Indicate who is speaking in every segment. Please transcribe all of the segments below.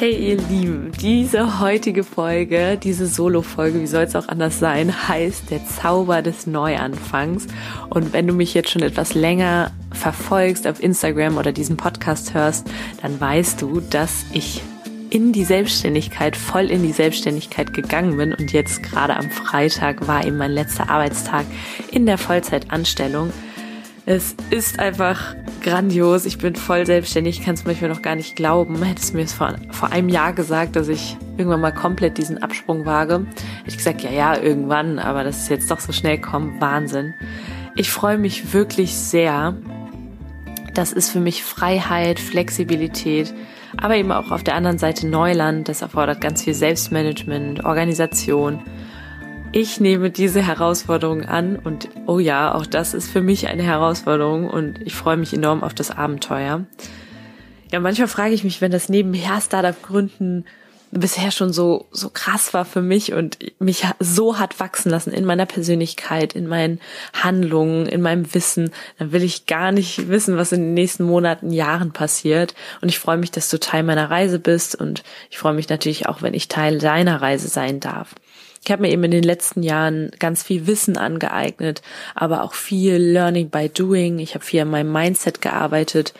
Speaker 1: Hey ihr Lieben, diese heutige Folge, diese Solo-Folge, wie soll es auch anders sein, heißt der Zauber des Neuanfangs. Und wenn du mich jetzt schon etwas länger verfolgst auf Instagram oder diesen Podcast hörst, dann weißt du, dass ich in die Selbstständigkeit, voll in die Selbstständigkeit gegangen bin und jetzt gerade am Freitag war eben mein letzter Arbeitstag in der Vollzeitanstellung. Es ist einfach grandios. Ich bin voll selbstständig. Ich kann es manchmal noch gar nicht glauben. Hättest du mir es vor, vor einem Jahr gesagt, dass ich irgendwann mal komplett diesen Absprung wage, hätte ich gesagt, ja, ja, irgendwann, aber dass es jetzt doch so schnell kommt, Wahnsinn. Ich freue mich wirklich sehr. Das ist für mich Freiheit, Flexibilität, aber eben auch auf der anderen Seite Neuland. Das erfordert ganz viel Selbstmanagement, Organisation ich nehme diese Herausforderung an und oh ja, auch das ist für mich eine Herausforderung und ich freue mich enorm auf das Abenteuer. Ja, manchmal frage ich mich, wenn das nebenher Startup gründen bisher schon so, so krass war für mich und mich so hat wachsen lassen in meiner Persönlichkeit, in meinen Handlungen, in meinem Wissen, dann will ich gar nicht wissen, was in den nächsten Monaten, Jahren passiert. Und ich freue mich, dass du Teil meiner Reise bist und ich freue mich natürlich auch, wenn ich Teil deiner Reise sein darf. Ich habe mir eben in den letzten Jahren ganz viel Wissen angeeignet, aber auch viel Learning by Doing. Ich habe viel an meinem Mindset gearbeitet,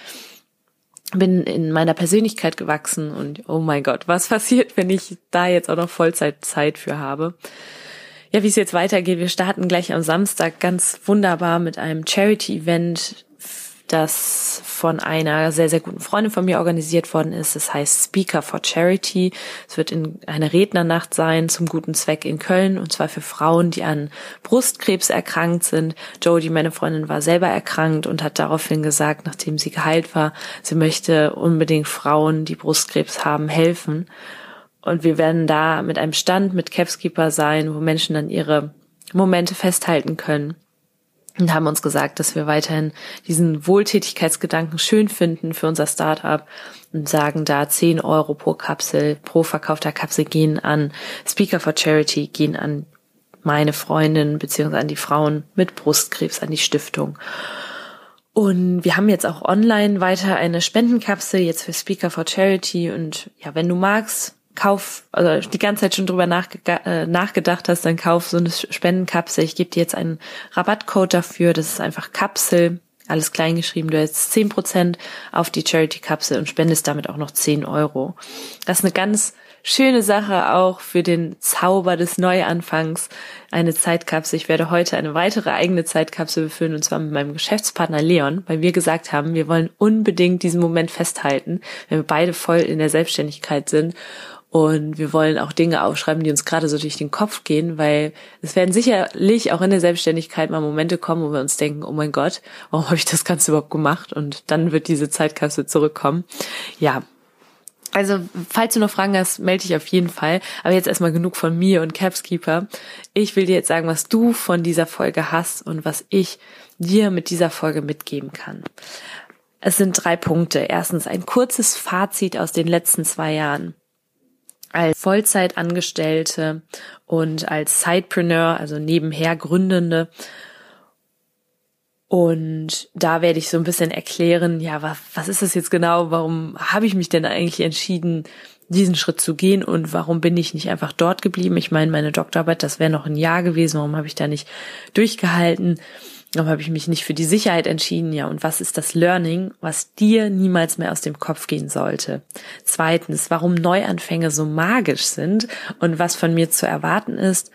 Speaker 1: bin in meiner Persönlichkeit gewachsen und oh mein Gott, was passiert, wenn ich da jetzt auch noch Vollzeitzeit für habe? Ja, wie es jetzt weitergeht, wir starten gleich am Samstag ganz wunderbar mit einem Charity-Event das von einer sehr, sehr guten Freundin von mir organisiert worden ist. Es heißt Speaker for Charity. Es wird in eine Rednernacht sein zum guten Zweck in Köln und zwar für Frauen, die an Brustkrebs erkrankt sind. Jodie, meine Freundin, war selber erkrankt und hat daraufhin gesagt, nachdem sie geheilt war, sie möchte unbedingt Frauen, die Brustkrebs haben, helfen. Und wir werden da mit einem Stand mit Capskeeper sein, wo Menschen dann ihre Momente festhalten können und haben uns gesagt, dass wir weiterhin diesen Wohltätigkeitsgedanken schön finden für unser Startup und sagen da 10 Euro pro Kapsel, pro verkaufter Kapsel gehen an Speaker for Charity, gehen an meine Freundin beziehungsweise an die Frauen mit Brustkrebs, an die Stiftung. Und wir haben jetzt auch online weiter eine Spendenkapsel jetzt für Speaker for Charity und ja, wenn du magst, kauf, also die ganze Zeit schon drüber äh, nachgedacht hast, dann kauf so eine Spendenkapsel. Ich gebe dir jetzt einen Rabattcode dafür. Das ist einfach Kapsel, alles klein geschrieben. Du hast zehn Prozent auf die Charity-Kapsel und spendest damit auch noch zehn Euro. Das ist eine ganz schöne Sache auch für den Zauber des Neuanfangs. Eine Zeitkapsel. Ich werde heute eine weitere eigene Zeitkapsel befüllen und zwar mit meinem Geschäftspartner Leon, weil wir gesagt haben, wir wollen unbedingt diesen Moment festhalten, wenn wir beide voll in der Selbstständigkeit sind und wir wollen auch Dinge aufschreiben, die uns gerade so durch den Kopf gehen, weil es werden sicherlich auch in der Selbstständigkeit mal Momente kommen, wo wir uns denken, oh mein Gott, warum habe ich das Ganze überhaupt gemacht? Und dann wird diese Zeitkapsel zurückkommen. Ja. Also, falls du noch Fragen hast, melde dich auf jeden Fall. Aber jetzt erstmal genug von mir und Capskeeper. Ich will dir jetzt sagen, was du von dieser Folge hast und was ich dir mit dieser Folge mitgeben kann. Es sind drei Punkte. Erstens ein kurzes Fazit aus den letzten zwei Jahren als Vollzeitangestellte und als Sidepreneur, also nebenher Gründende. Und da werde ich so ein bisschen erklären, ja, was, was ist das jetzt genau? Warum habe ich mich denn eigentlich entschieden, diesen Schritt zu gehen und warum bin ich nicht einfach dort geblieben? Ich meine, meine Doktorarbeit, das wäre noch ein Jahr gewesen. Warum habe ich da nicht durchgehalten? Warum habe ich mich nicht für die Sicherheit entschieden? Ja, und was ist das Learning, was dir niemals mehr aus dem Kopf gehen sollte? Zweitens, warum Neuanfänge so magisch sind und was von mir zu erwarten ist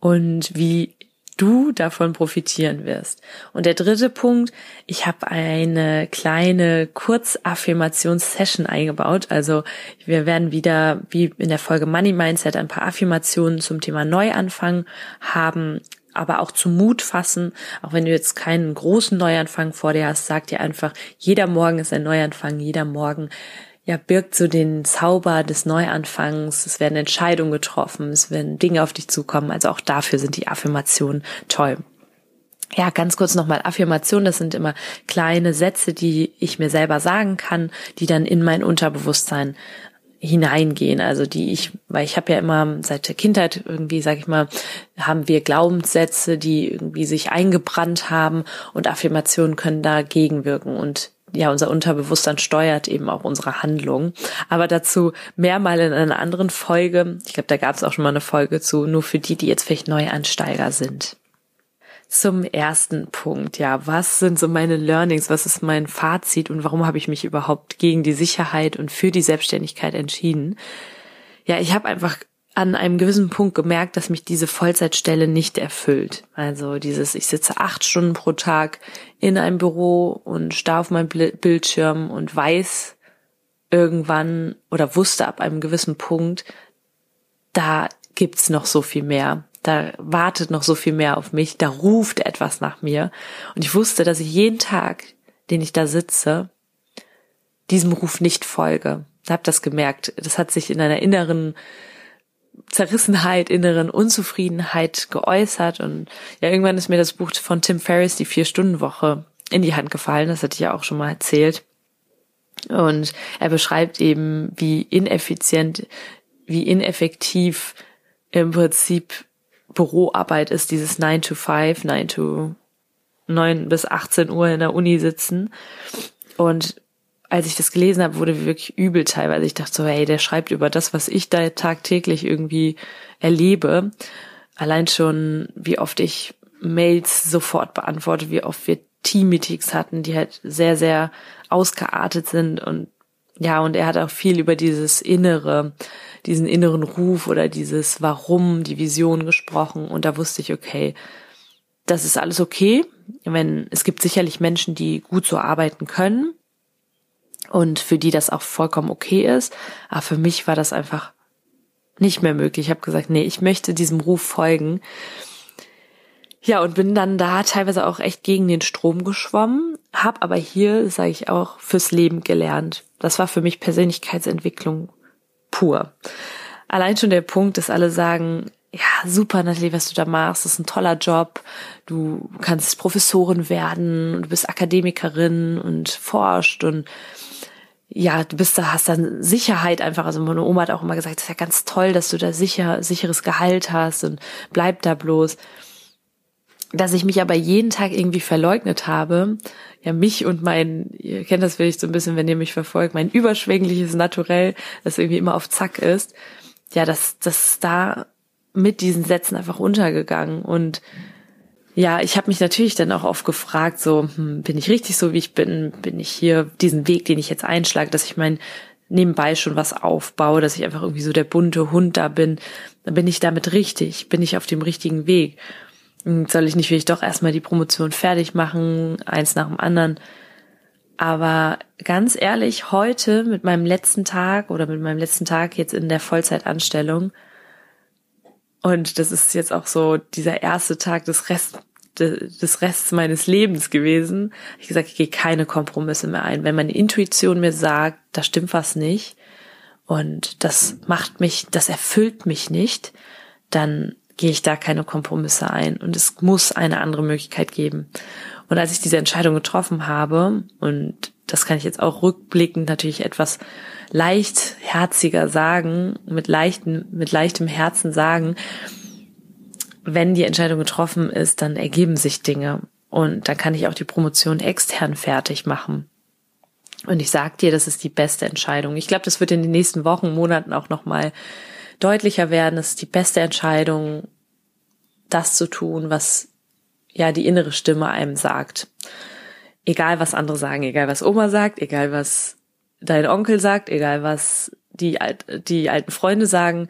Speaker 1: und wie du davon profitieren wirst. Und der dritte Punkt, ich habe eine kleine Kurzaffirmations-Session eingebaut. Also wir werden wieder, wie in der Folge Money Mindset, ein paar Affirmationen zum Thema Neuanfang haben aber auch zum Mut fassen, auch wenn du jetzt keinen großen Neuanfang vor dir hast, sag dir einfach, jeder Morgen ist ein Neuanfang, jeder Morgen ja, birgt so den Zauber des Neuanfangs. Es werden Entscheidungen getroffen, es werden Dinge auf dich zukommen. Also auch dafür sind die Affirmationen toll. Ja, ganz kurz nochmal Affirmation. Das sind immer kleine Sätze, die ich mir selber sagen kann, die dann in mein Unterbewusstsein hineingehen. Also die ich, weil ich habe ja immer seit der Kindheit irgendwie, sag ich mal, haben wir Glaubenssätze, die irgendwie sich eingebrannt haben und Affirmationen können dagegen wirken und ja, unser Unterbewusstsein steuert eben auch unsere Handlungen. Aber dazu mehrmal in einer anderen Folge. Ich glaube, da gab es auch schon mal eine Folge zu, nur für die, die jetzt vielleicht Neuansteiger sind zum ersten Punkt. Ja, was sind so meine Learnings? Was ist mein Fazit und warum habe ich mich überhaupt gegen die Sicherheit und für die Selbstständigkeit entschieden? Ja, ich habe einfach an einem gewissen Punkt gemerkt, dass mich diese Vollzeitstelle nicht erfüllt. Also dieses, ich sitze acht Stunden pro Tag in einem Büro und starr auf meinem Bildschirm und weiß irgendwann oder wusste ab einem gewissen Punkt, da gibt's noch so viel mehr da wartet noch so viel mehr auf mich, da ruft etwas nach mir. Und ich wusste, dass ich jeden Tag, den ich da sitze, diesem Ruf nicht folge. Ich habe das gemerkt. Das hat sich in einer inneren Zerrissenheit, inneren Unzufriedenheit geäußert. Und ja, irgendwann ist mir das Buch von Tim Ferriss, die Vier-Stunden-Woche, in die Hand gefallen. Das hatte ich ja auch schon mal erzählt. Und er beschreibt eben, wie ineffizient, wie ineffektiv im Prinzip Büroarbeit ist, dieses 9 to 5, 9 to 9 bis 18 Uhr in der Uni sitzen. Und als ich das gelesen habe, wurde wirklich übel teilweise. Ich dachte so, hey, der schreibt über das, was ich da tagtäglich irgendwie erlebe. Allein schon, wie oft ich Mails sofort beantworte, wie oft wir Team-Meetings hatten, die halt sehr, sehr ausgeartet sind und ja, und er hat auch viel über dieses Innere, diesen inneren Ruf oder dieses Warum, die Vision gesprochen. Und da wusste ich, okay, das ist alles okay. Wenn, es gibt sicherlich Menschen, die gut so arbeiten können und für die das auch vollkommen okay ist. Aber für mich war das einfach nicht mehr möglich. Ich habe gesagt, nee, ich möchte diesem Ruf folgen. Ja, und bin dann da teilweise auch echt gegen den Strom geschwommen, habe aber hier, sage ich auch, fürs Leben gelernt. Das war für mich Persönlichkeitsentwicklung pur. Allein schon der Punkt, dass alle sagen, ja, super, Natalie, was du da machst, das ist ein toller Job. Du kannst Professorin werden, du bist Akademikerin und forscht und ja, du bist da, hast dann Sicherheit einfach. Also meine Oma hat auch immer gesagt, das ist ja ganz toll, dass du da sicher, sicheres Gehalt hast und bleib da bloß dass ich mich aber jeden Tag irgendwie verleugnet habe, ja, mich und mein, ihr kennt das vielleicht so ein bisschen, wenn ihr mich verfolgt, mein überschwängliches Naturell, das irgendwie immer auf Zack ist, ja, das, das ist da mit diesen Sätzen einfach untergegangen und ja, ich habe mich natürlich dann auch oft gefragt, so, hm, bin ich richtig so, wie ich bin? Bin ich hier diesen Weg, den ich jetzt einschlage, dass ich mein nebenbei schon was aufbaue, dass ich einfach irgendwie so der bunte Hund da bin? Dann bin ich damit richtig? Bin ich auf dem richtigen Weg? Hm, soll ich nicht vielleicht doch erstmal die Promotion fertig machen, eins nach dem anderen. Aber ganz ehrlich, heute mit meinem letzten Tag oder mit meinem letzten Tag jetzt in der Vollzeitanstellung, und das ist jetzt auch so dieser erste Tag des Rest, des Rests meines Lebens gewesen. Ich gesagt, ich gehe keine Kompromisse mehr ein. Wenn meine Intuition mir sagt, da stimmt was nicht und das macht mich, das erfüllt mich nicht, dann gehe ich da keine Kompromisse ein und es muss eine andere Möglichkeit geben. Und als ich diese Entscheidung getroffen habe, und das kann ich jetzt auch rückblickend natürlich etwas leichtherziger sagen, mit leichten, mit leichtem Herzen sagen, wenn die Entscheidung getroffen ist, dann ergeben sich Dinge und dann kann ich auch die Promotion extern fertig machen. Und ich sag dir, das ist die beste Entscheidung. Ich glaube, das wird in den nächsten Wochen, Monaten auch nochmal deutlicher werden. Es ist die beste Entscheidung, das zu tun, was ja die innere Stimme einem sagt. Egal was andere sagen, egal was Oma sagt, egal was dein Onkel sagt, egal was die, die alten Freunde sagen.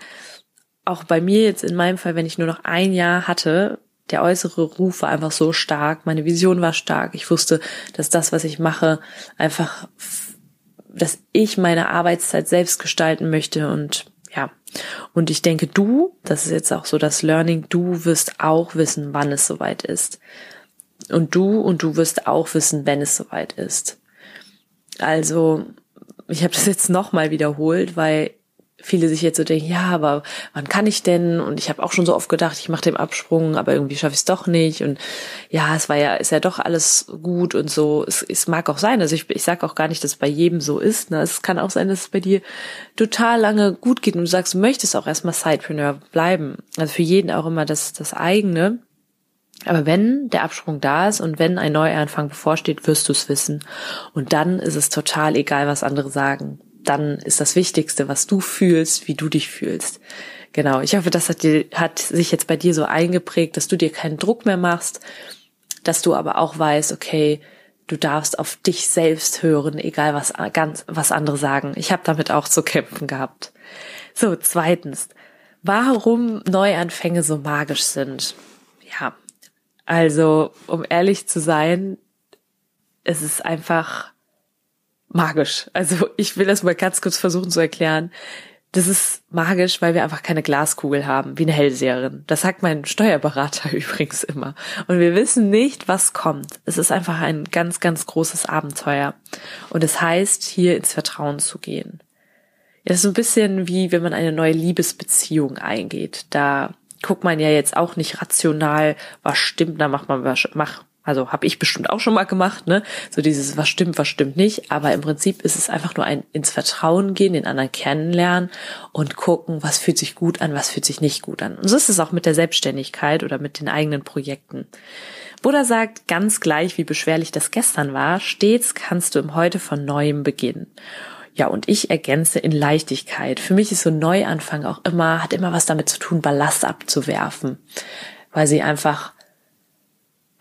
Speaker 1: Auch bei mir jetzt in meinem Fall, wenn ich nur noch ein Jahr hatte, der äußere Ruf war einfach so stark, meine Vision war stark. Ich wusste, dass das, was ich mache, einfach, dass ich meine Arbeitszeit selbst gestalten möchte und. Und ich denke, du, das ist jetzt auch so das Learning, du wirst auch wissen, wann es soweit ist. Und du und du wirst auch wissen, wenn es soweit ist. Also, ich habe das jetzt nochmal wiederholt, weil viele sich jetzt so denken, ja, aber wann kann ich denn? Und ich habe auch schon so oft gedacht, ich mache den Absprung, aber irgendwie schaffe ich es doch nicht. Und ja, es war ja, ist ja doch alles gut und so. Es, es mag auch sein. Also ich, ich sage auch gar nicht, dass es bei jedem so ist. Ne? Es kann auch sein, dass es bei dir total lange gut geht und du sagst, du möchtest auch erstmal Sidepreneur bleiben. Also für jeden auch immer das, das eigene. Aber wenn der Absprung da ist und wenn ein Neuanfang bevorsteht, wirst du es wissen. Und dann ist es total egal, was andere sagen dann ist das Wichtigste, was du fühlst, wie du dich fühlst. Genau. Ich hoffe, das hat, dir, hat sich jetzt bei dir so eingeprägt, dass du dir keinen Druck mehr machst, dass du aber auch weißt, okay, du darfst auf dich selbst hören, egal was ganz was andere sagen. Ich habe damit auch zu kämpfen gehabt. So, zweitens, warum Neuanfänge so magisch sind. Ja, also um ehrlich zu sein, es ist einfach magisch. Also ich will das mal ganz kurz versuchen zu erklären. Das ist magisch, weil wir einfach keine Glaskugel haben, wie eine Hellseherin. Das sagt mein Steuerberater übrigens immer. Und wir wissen nicht, was kommt. Es ist einfach ein ganz, ganz großes Abenteuer. Und es heißt, hier ins Vertrauen zu gehen. Ja, das ist so ein bisschen wie, wenn man eine neue Liebesbeziehung eingeht. Da guckt man ja jetzt auch nicht rational, was stimmt, da macht man, was, macht also habe ich bestimmt auch schon mal gemacht, ne? So dieses, was stimmt, was stimmt nicht. Aber im Prinzip ist es einfach nur ein ins Vertrauen gehen, den anderen kennenlernen und gucken, was fühlt sich gut an, was fühlt sich nicht gut an. Und so ist es auch mit der Selbstständigkeit oder mit den eigenen Projekten. Buddha sagt, ganz gleich, wie beschwerlich das gestern war, stets kannst du im Heute von Neuem beginnen. Ja, und ich ergänze in Leichtigkeit. Für mich ist so Neuanfang auch immer, hat immer was damit zu tun, Ballast abzuwerfen. Weil sie einfach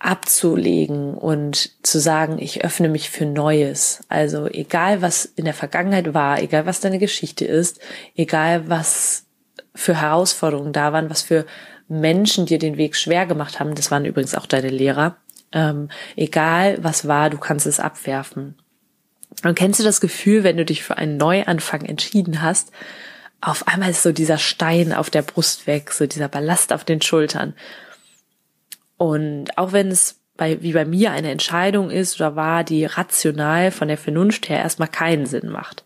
Speaker 1: abzulegen und zu sagen, ich öffne mich für Neues. Also egal, was in der Vergangenheit war, egal, was deine Geschichte ist, egal, was für Herausforderungen da waren, was für Menschen dir den Weg schwer gemacht haben, das waren übrigens auch deine Lehrer, ähm, egal was war, du kannst es abwerfen. Und kennst du das Gefühl, wenn du dich für einen Neuanfang entschieden hast, auf einmal ist so dieser Stein auf der Brust weg, so dieser Ballast auf den Schultern. Und auch wenn es bei, wie bei mir eine Entscheidung ist oder war, die rational von der Vernunft her erstmal keinen Sinn macht.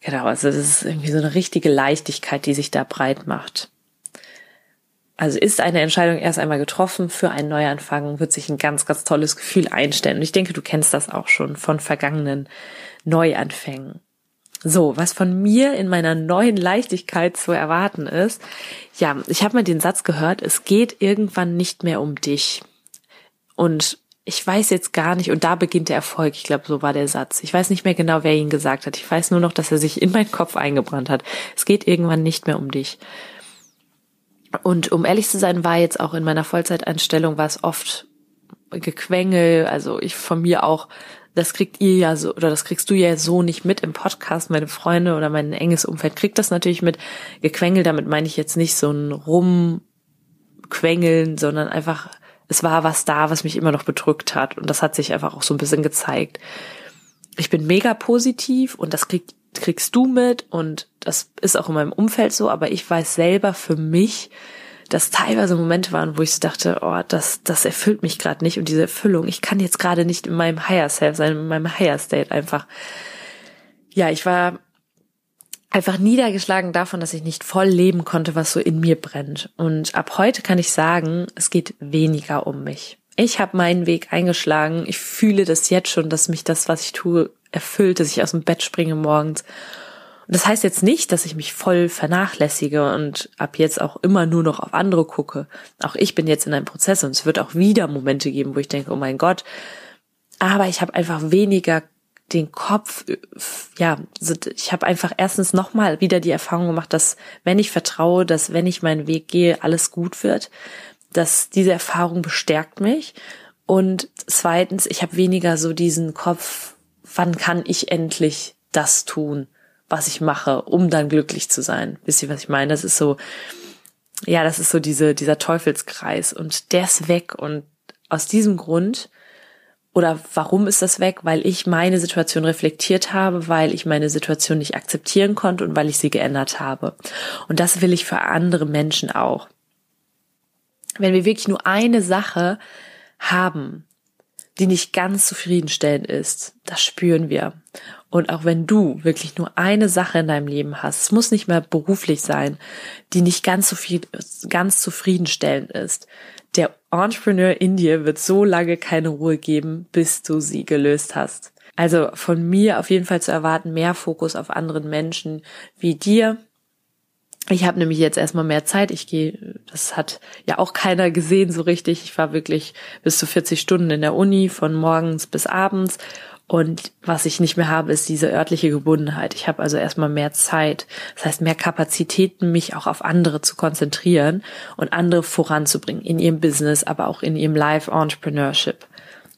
Speaker 1: Genau, also das ist irgendwie so eine richtige Leichtigkeit, die sich da breit macht. Also ist eine Entscheidung erst einmal getroffen für einen Neuanfang, wird sich ein ganz, ganz tolles Gefühl einstellen. Und ich denke, du kennst das auch schon von vergangenen Neuanfängen. So, was von mir in meiner neuen Leichtigkeit zu erwarten ist, ja, ich habe mal den Satz gehört, es geht irgendwann nicht mehr um dich. Und ich weiß jetzt gar nicht, und da beginnt der Erfolg, ich glaube, so war der Satz. Ich weiß nicht mehr genau, wer ihn gesagt hat. Ich weiß nur noch, dass er sich in meinen Kopf eingebrannt hat. Es geht irgendwann nicht mehr um dich. Und um ehrlich zu sein, war jetzt auch in meiner Vollzeiteinstellung war es oft Gequengel, also ich von mir auch das kriegt ihr ja so, oder das kriegst du ja so nicht mit im Podcast. Meine Freunde oder mein enges Umfeld kriegt das natürlich mit. Gequengel, damit meine ich jetzt nicht so ein Rumquengeln, sondern einfach, es war was da, was mich immer noch bedrückt hat. Und das hat sich einfach auch so ein bisschen gezeigt. Ich bin mega positiv und das krieg, kriegst du mit und das ist auch in meinem Umfeld so, aber ich weiß selber für mich, dass teilweise Momente waren, wo ich so dachte, oh, das, das erfüllt mich gerade nicht und diese Erfüllung, ich kann jetzt gerade nicht in meinem Higher Self sein, in meinem Higher State einfach. Ja, ich war einfach niedergeschlagen davon, dass ich nicht voll leben konnte, was so in mir brennt. Und ab heute kann ich sagen, es geht weniger um mich. Ich habe meinen Weg eingeschlagen. Ich fühle das jetzt schon, dass mich das, was ich tue, erfüllt, dass ich aus dem Bett springe morgens und das heißt jetzt nicht, dass ich mich voll vernachlässige und ab jetzt auch immer nur noch auf andere gucke. Auch ich bin jetzt in einem Prozess und es wird auch wieder Momente geben, wo ich denke, oh mein Gott. Aber ich habe einfach weniger den Kopf, ja, ich habe einfach erstens nochmal wieder die Erfahrung gemacht, dass wenn ich vertraue, dass wenn ich meinen Weg gehe, alles gut wird, dass diese Erfahrung bestärkt mich. Und zweitens, ich habe weniger so diesen Kopf, wann kann ich endlich das tun? Was ich mache, um dann glücklich zu sein. Wisst ihr, was ich meine? Das ist so, ja, das ist so diese, dieser Teufelskreis und der ist weg und aus diesem Grund oder warum ist das weg? Weil ich meine Situation reflektiert habe, weil ich meine Situation nicht akzeptieren konnte und weil ich sie geändert habe. Und das will ich für andere Menschen auch. Wenn wir wirklich nur eine Sache haben, die nicht ganz zufriedenstellend ist, das spüren wir. Und auch wenn du wirklich nur eine Sache in deinem Leben hast, es muss nicht mehr beruflich sein, die nicht ganz so viel, ganz zufriedenstellend ist. Der Entrepreneur in dir wird so lange keine Ruhe geben, bis du sie gelöst hast. Also von mir auf jeden Fall zu erwarten, mehr Fokus auf anderen Menschen wie dir, ich habe nämlich jetzt erstmal mehr Zeit. Ich gehe, das hat ja auch keiner gesehen so richtig. Ich war wirklich bis zu 40 Stunden in der Uni, von morgens bis abends. Und was ich nicht mehr habe, ist diese örtliche Gebundenheit. Ich habe also erstmal mehr Zeit. Das heißt, mehr Kapazitäten, mich auch auf andere zu konzentrieren und andere voranzubringen in ihrem Business, aber auch in ihrem Life-Entrepreneurship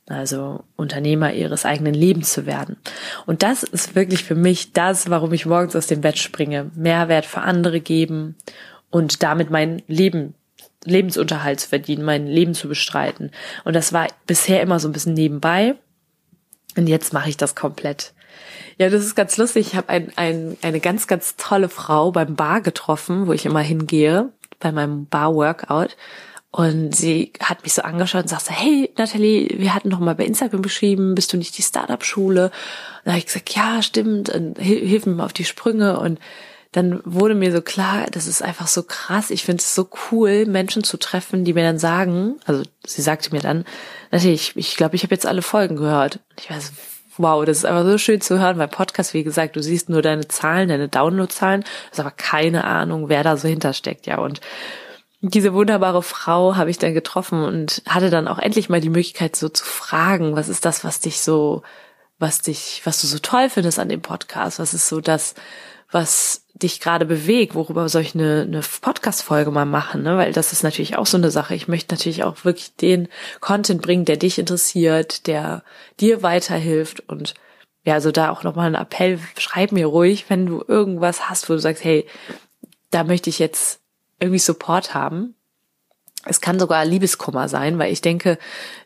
Speaker 1: also Unternehmer ihres eigenen Lebens zu werden. Und das ist wirklich für mich das, warum ich morgens aus dem Bett springe. Mehrwert für andere geben und damit mein Leben, Lebensunterhalt zu verdienen, mein Leben zu bestreiten. Und das war bisher immer so ein bisschen nebenbei. Und jetzt mache ich das komplett. Ja, das ist ganz lustig. Ich habe ein, ein, eine ganz, ganz tolle Frau beim Bar getroffen, wo ich immer hingehe, bei meinem Bar-Workout. Und sie hat mich so angeschaut und sagte, hey Nathalie, wir hatten noch mal bei Instagram beschrieben, bist du nicht die Startup-Schule? Und da habe ich gesagt, ja, stimmt, und hilf mir mal auf die Sprünge. Und dann wurde mir so klar, das ist einfach so krass. Ich finde es so cool, Menschen zu treffen, die mir dann sagen, also sie sagte mir dann, Nathalie, ich glaube, ich, habe jetzt alle Folgen gehört. Ich weiß, wow, das ist einfach so schön zu hören, weil Podcast, wie gesagt, du siehst nur deine Zahlen, deine Downloadzahlen, hast aber keine Ahnung, wer da so hintersteckt, ja. Und diese wunderbare Frau habe ich dann getroffen und hatte dann auch endlich mal die Möglichkeit so zu fragen, was ist das, was dich so, was dich, was du so toll findest an dem Podcast? Was ist so das, was dich gerade bewegt? Worüber soll ich eine, eine Podcast-Folge mal machen? Ne? Weil das ist natürlich auch so eine Sache. Ich möchte natürlich auch wirklich den Content bringen, der dich interessiert, der dir weiterhilft und ja, also da auch nochmal ein Appell, schreib mir ruhig, wenn du irgendwas hast, wo du sagst, hey, da möchte ich jetzt irgendwie Support haben. Es kann sogar Liebeskummer sein, weil ich denke,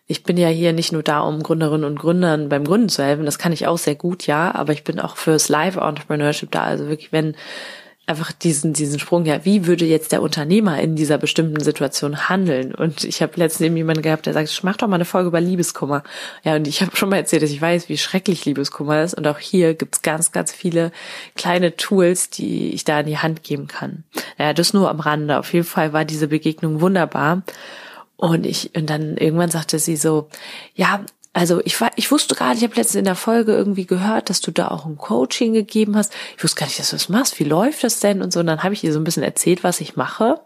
Speaker 1: ich bin ja hier nicht nur da, um Gründerinnen und Gründern beim Gründen zu helfen. Das kann ich auch sehr gut, ja, aber ich bin auch fürs Live-Entrepreneurship da. Also wirklich, wenn einfach diesen, diesen Sprung, ja, wie würde jetzt der Unternehmer in dieser bestimmten Situation handeln? Und ich habe letztens eben jemanden gehabt, der sagt, ich mach doch mal eine Folge über Liebeskummer. Ja, und ich habe schon mal erzählt, dass ich weiß, wie schrecklich Liebeskummer ist. Und auch hier gibt's ganz, ganz viele kleine Tools, die ich da in die Hand geben kann. Ja, das nur am Rande. Auf jeden Fall war diese Begegnung wunderbar. Und ich, und dann irgendwann sagte sie so, ja, also ich war, ich wusste nicht, ich habe letztens in der Folge irgendwie gehört, dass du da auch ein Coaching gegeben hast. Ich wusste gar nicht, dass du das machst. Wie läuft das denn und so? Und dann habe ich ihr so ein bisschen erzählt, was ich mache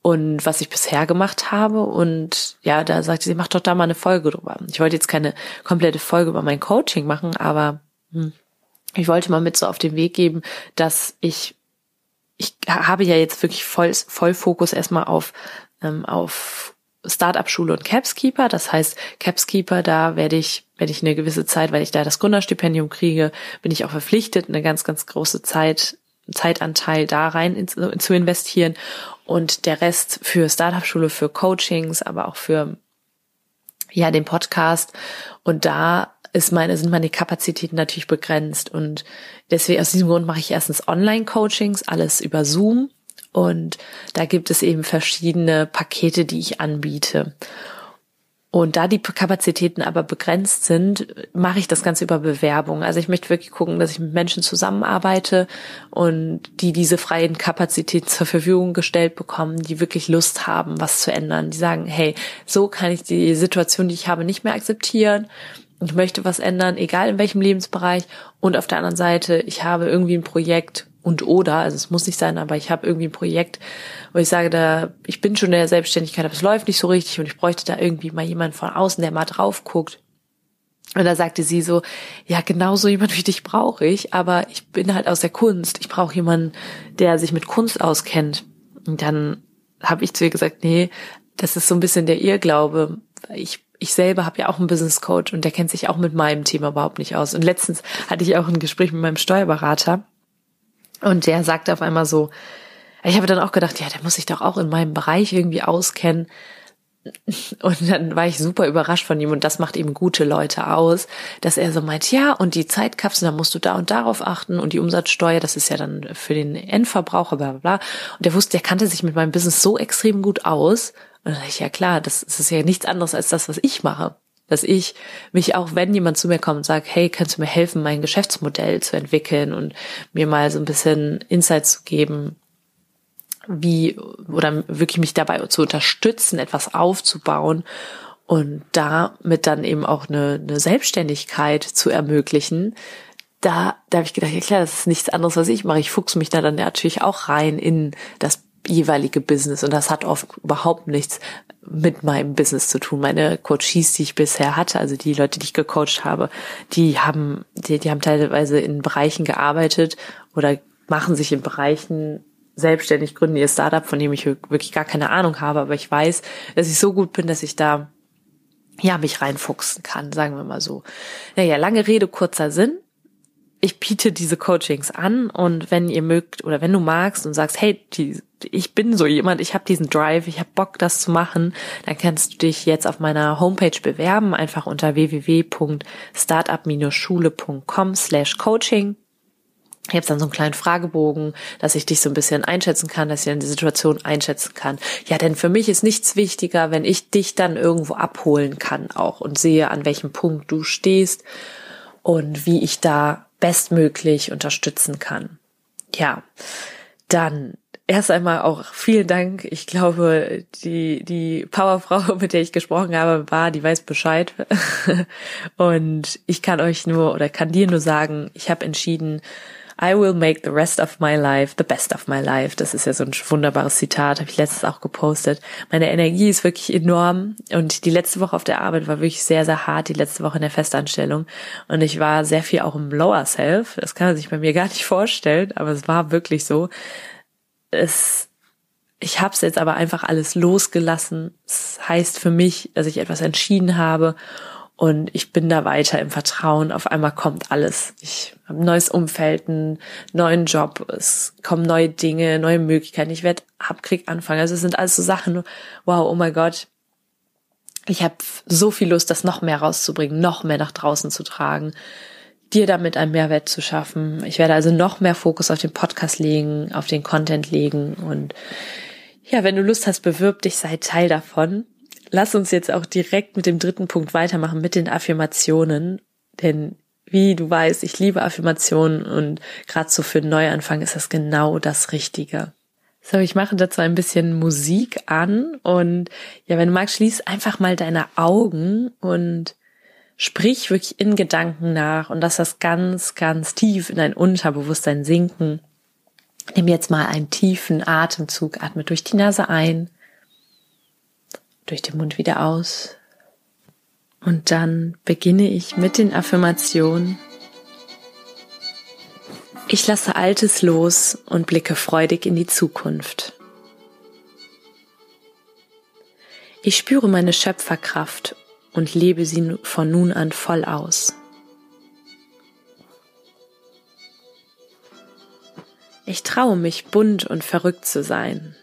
Speaker 1: und was ich bisher gemacht habe. Und ja, da sagte sie, mach doch da mal eine Folge drüber. Ich wollte jetzt keine komplette Folge über mein Coaching machen, aber hm, ich wollte mal mit so auf den Weg geben, dass ich ich habe ja jetzt wirklich voll, voll Fokus erstmal auf ähm, auf Startup-Schule und Capskeeper. Das heißt, Capskeeper, da werde ich, wenn ich eine gewisse Zeit, weil ich da das Gründerstipendium kriege, bin ich auch verpflichtet, eine ganz, ganz große Zeit, Zeitanteil da rein in, zu investieren. Und der Rest für Startup-Schule, für Coachings, aber auch für, ja, den Podcast. Und da ist meine, sind meine Kapazitäten natürlich begrenzt. Und deswegen, aus diesem Grund mache ich erstens Online-Coachings, alles über Zoom und da gibt es eben verschiedene Pakete, die ich anbiete. Und da die Kapazitäten aber begrenzt sind, mache ich das Ganze über Bewerbung. Also ich möchte wirklich gucken, dass ich mit Menschen zusammenarbeite und die diese freien Kapazitäten zur Verfügung gestellt bekommen, die wirklich Lust haben, was zu ändern. Die sagen, hey, so kann ich die Situation, die ich habe, nicht mehr akzeptieren. Ich möchte was ändern, egal in welchem Lebensbereich. Und auf der anderen Seite, ich habe irgendwie ein Projekt, und oder, also es muss nicht sein, aber ich habe irgendwie ein Projekt, wo ich sage, da ich bin schon in der Selbstständigkeit, aber es läuft nicht so richtig und ich bräuchte da irgendwie mal jemanden von außen, der mal drauf guckt. Und da sagte sie so, ja, genau so jemand wie dich brauche ich, aber ich bin halt aus der Kunst. Ich brauche jemanden, der sich mit Kunst auskennt. Und dann habe ich zu ihr gesagt, nee, das ist so ein bisschen der Irrglaube. Ich ich selber habe ja auch einen Business Coach und der kennt sich auch mit meinem Thema überhaupt nicht aus. Und letztens hatte ich auch ein Gespräch mit meinem Steuerberater und der sagte auf einmal so, ich habe dann auch gedacht, ja, der muss sich doch auch in meinem Bereich irgendwie auskennen. Und dann war ich super überrascht von ihm und das macht eben gute Leute aus, dass er so meint, ja, und die Zeitkapsel, da musst du da und darauf achten und die Umsatzsteuer, das ist ja dann für den Endverbraucher, bla bla bla. Und der wusste, der kannte sich mit meinem Business so extrem gut aus. Und dann dachte ich, ja klar, das, das ist ja nichts anderes als das, was ich mache. Dass ich mich auch, wenn jemand zu mir kommt und sagt, hey, kannst du mir helfen, mein Geschäftsmodell zu entwickeln und mir mal so ein bisschen Insight zu geben, wie oder wirklich mich dabei zu unterstützen, etwas aufzubauen und damit dann eben auch eine, eine Selbstständigkeit zu ermöglichen, da, da habe ich gedacht, ja klar, das ist nichts anderes, was ich mache. Ich fuchse mich da dann natürlich auch rein in das jeweilige Business und das hat oft überhaupt nichts mit meinem Business zu tun. Meine Coaches, die ich bisher hatte, also die Leute, die ich gecoacht habe, die haben, die, die haben teilweise in Bereichen gearbeitet oder machen sich in Bereichen selbstständig, gründen ihr Startup, von dem ich wirklich gar keine Ahnung habe, aber ich weiß, dass ich so gut bin, dass ich da ja mich reinfuchsen kann, sagen wir mal so. Naja, lange Rede, kurzer Sinn ich biete diese Coachings an und wenn ihr mögt oder wenn du magst und sagst, hey, die, ich bin so jemand, ich habe diesen Drive, ich habe Bock, das zu machen, dann kannst du dich jetzt auf meiner Homepage bewerben, einfach unter www.startup-schule.com slash coaching. Ich habe dann so einen kleinen Fragebogen, dass ich dich so ein bisschen einschätzen kann, dass ich dann die Situation einschätzen kann. Ja, denn für mich ist nichts wichtiger, wenn ich dich dann irgendwo abholen kann auch und sehe, an welchem Punkt du stehst und wie ich da bestmöglich unterstützen kann. Ja, dann erst einmal auch vielen Dank. Ich glaube, die, die Powerfrau, mit der ich gesprochen habe, war, die weiß Bescheid. Und ich kann euch nur oder kann dir nur sagen, ich habe entschieden, I will make the rest of my life the best of my life. Das ist ja so ein wunderbares Zitat, habe ich letztes auch gepostet. Meine Energie ist wirklich enorm und die letzte Woche auf der Arbeit war wirklich sehr, sehr hart, die letzte Woche in der Festanstellung. Und ich war sehr viel auch im Lower Self. Das kann man sich bei mir gar nicht vorstellen, aber es war wirklich so. Es, ich habe es jetzt aber einfach alles losgelassen. Das heißt für mich, dass ich etwas entschieden habe und ich bin da weiter im Vertrauen. Auf einmal kommt alles. Ich habe ein neues Umfeld, einen neuen Job. Es kommen neue Dinge, neue Möglichkeiten. Ich werde hab Krieg anfangen. Also es sind alles so Sachen. Wow, oh mein Gott. Ich habe so viel Lust, das noch mehr rauszubringen, noch mehr nach draußen zu tragen, dir damit einen Mehrwert zu schaffen. Ich werde also noch mehr Fokus auf den Podcast legen, auf den Content legen und ja, wenn du Lust hast, bewirb dich, sei Teil davon lass uns jetzt auch direkt mit dem dritten Punkt weitermachen, mit den Affirmationen. Denn wie du weißt, ich liebe Affirmationen und gerade so für einen Neuanfang ist das genau das Richtige. So, ich mache dazu ein bisschen Musik an und ja, wenn du magst, schließ einfach mal deine Augen und sprich wirklich in Gedanken nach und lass das ganz, ganz tief in dein Unterbewusstsein sinken. Nimm jetzt mal einen tiefen Atemzug, atme durch die Nase ein durch den Mund wieder aus. Und dann beginne ich mit den Affirmationen. Ich lasse Altes los und blicke freudig in die Zukunft. Ich spüre meine Schöpferkraft und lebe sie von nun an voll aus. Ich traue mich, bunt und verrückt zu sein.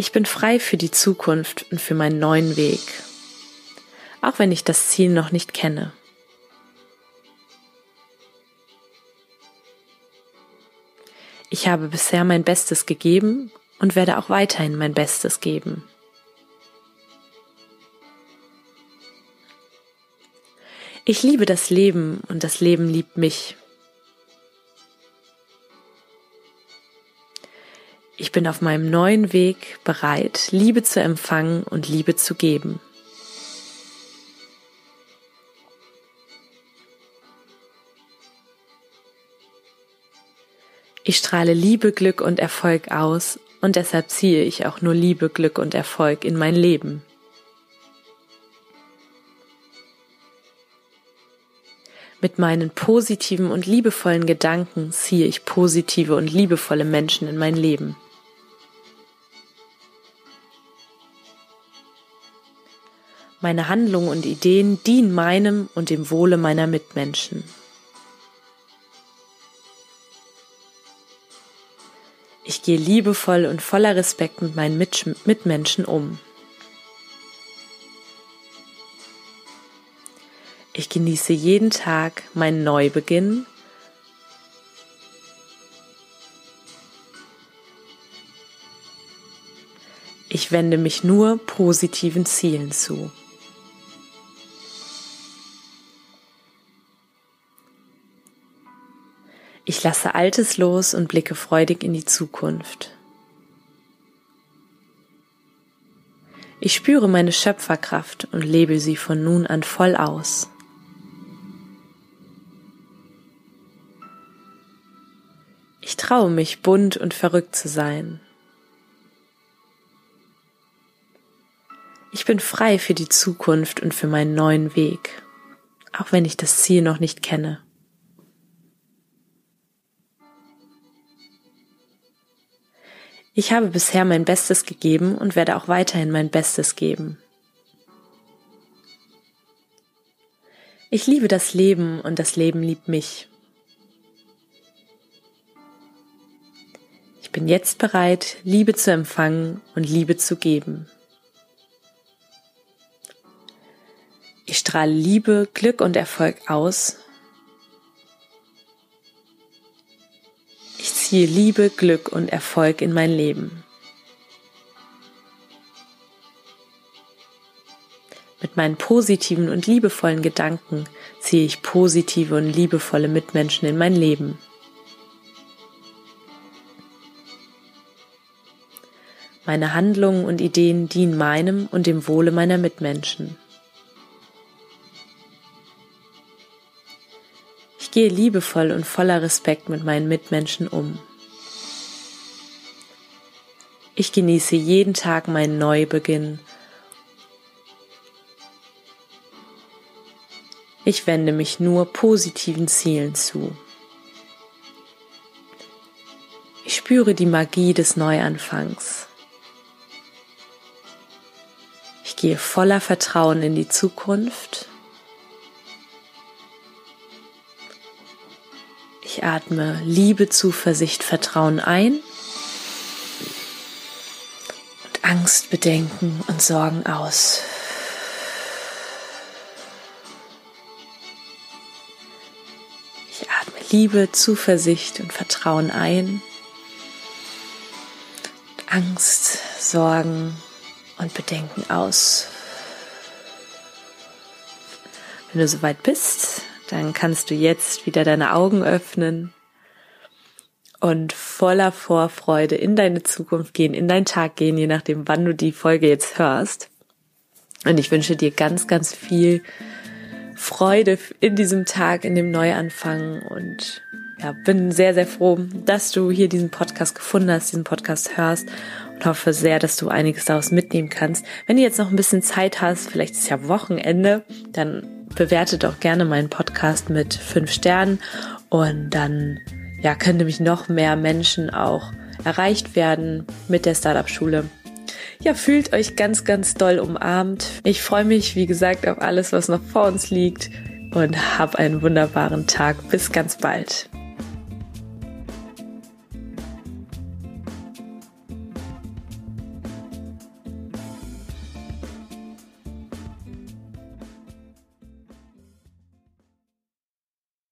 Speaker 1: Ich bin frei für die Zukunft und für meinen neuen Weg, auch wenn ich das Ziel noch nicht kenne. Ich habe bisher mein Bestes gegeben und werde auch weiterhin mein Bestes geben. Ich liebe das Leben und das Leben liebt mich. Ich bin auf meinem neuen Weg bereit, Liebe zu empfangen und Liebe zu geben. Ich strahle Liebe, Glück und Erfolg aus und deshalb ziehe ich auch nur Liebe, Glück und Erfolg in mein Leben. Mit meinen positiven und liebevollen Gedanken ziehe ich positive und liebevolle Menschen in mein Leben. Meine Handlungen und Ideen dienen meinem und dem Wohle meiner Mitmenschen. Ich gehe liebevoll und voller Respekt mit meinen Mitmenschen um. Ich genieße jeden Tag meinen Neubeginn Ich wende mich nur positiven Zielen zu. Ich lasse Altes los und blicke freudig in die Zukunft. Ich spüre meine Schöpferkraft und lebe sie von nun an voll aus. Ich traue mich, bunt und verrückt zu sein. Ich bin frei für die Zukunft und für meinen neuen Weg, auch wenn ich das Ziel noch nicht kenne. Ich habe bisher mein Bestes gegeben und werde auch weiterhin mein Bestes geben. Ich liebe das Leben und das Leben liebt mich. Ich bin jetzt bereit, Liebe zu empfangen und Liebe zu geben. Ich strahle Liebe, Glück und Erfolg aus. Ziehe Liebe, Glück und Erfolg in mein Leben. Mit meinen positiven und liebevollen Gedanken ziehe ich positive und liebevolle Mitmenschen in mein Leben. Meine Handlungen und Ideen dienen meinem und dem Wohle meiner Mitmenschen. Gehe liebevoll und voller Respekt mit meinen Mitmenschen um. Ich genieße jeden Tag meinen Neubeginn. Ich wende mich nur positiven Zielen zu. Ich spüre die Magie des Neuanfangs. Ich gehe voller Vertrauen in die Zukunft Ich atme Liebe, Zuversicht, Vertrauen ein und Angst, Bedenken und Sorgen aus. Ich atme Liebe, Zuversicht und Vertrauen ein. Und Angst, Sorgen und Bedenken aus. Wenn du soweit bist, dann kannst du jetzt wieder deine Augen öffnen und voller Vorfreude in deine Zukunft gehen, in deinen Tag gehen, je nachdem, wann du die Folge jetzt hörst. Und ich wünsche dir ganz, ganz viel Freude in diesem Tag, in dem Neuanfang und ja, bin sehr, sehr froh, dass du hier diesen Podcast gefunden hast, diesen Podcast hörst und hoffe sehr, dass du einiges daraus mitnehmen kannst. Wenn du jetzt noch ein bisschen Zeit hast, vielleicht ist ja Wochenende, dann bewerte doch gerne meinen Podcast mit fünf Sternen und dann ja, können nämlich noch mehr Menschen auch erreicht werden mit der Startup-Schule. Ja, fühlt euch ganz, ganz doll umarmt. Ich freue mich, wie gesagt, auf alles, was noch vor uns liegt und hab einen wunderbaren Tag. Bis ganz bald.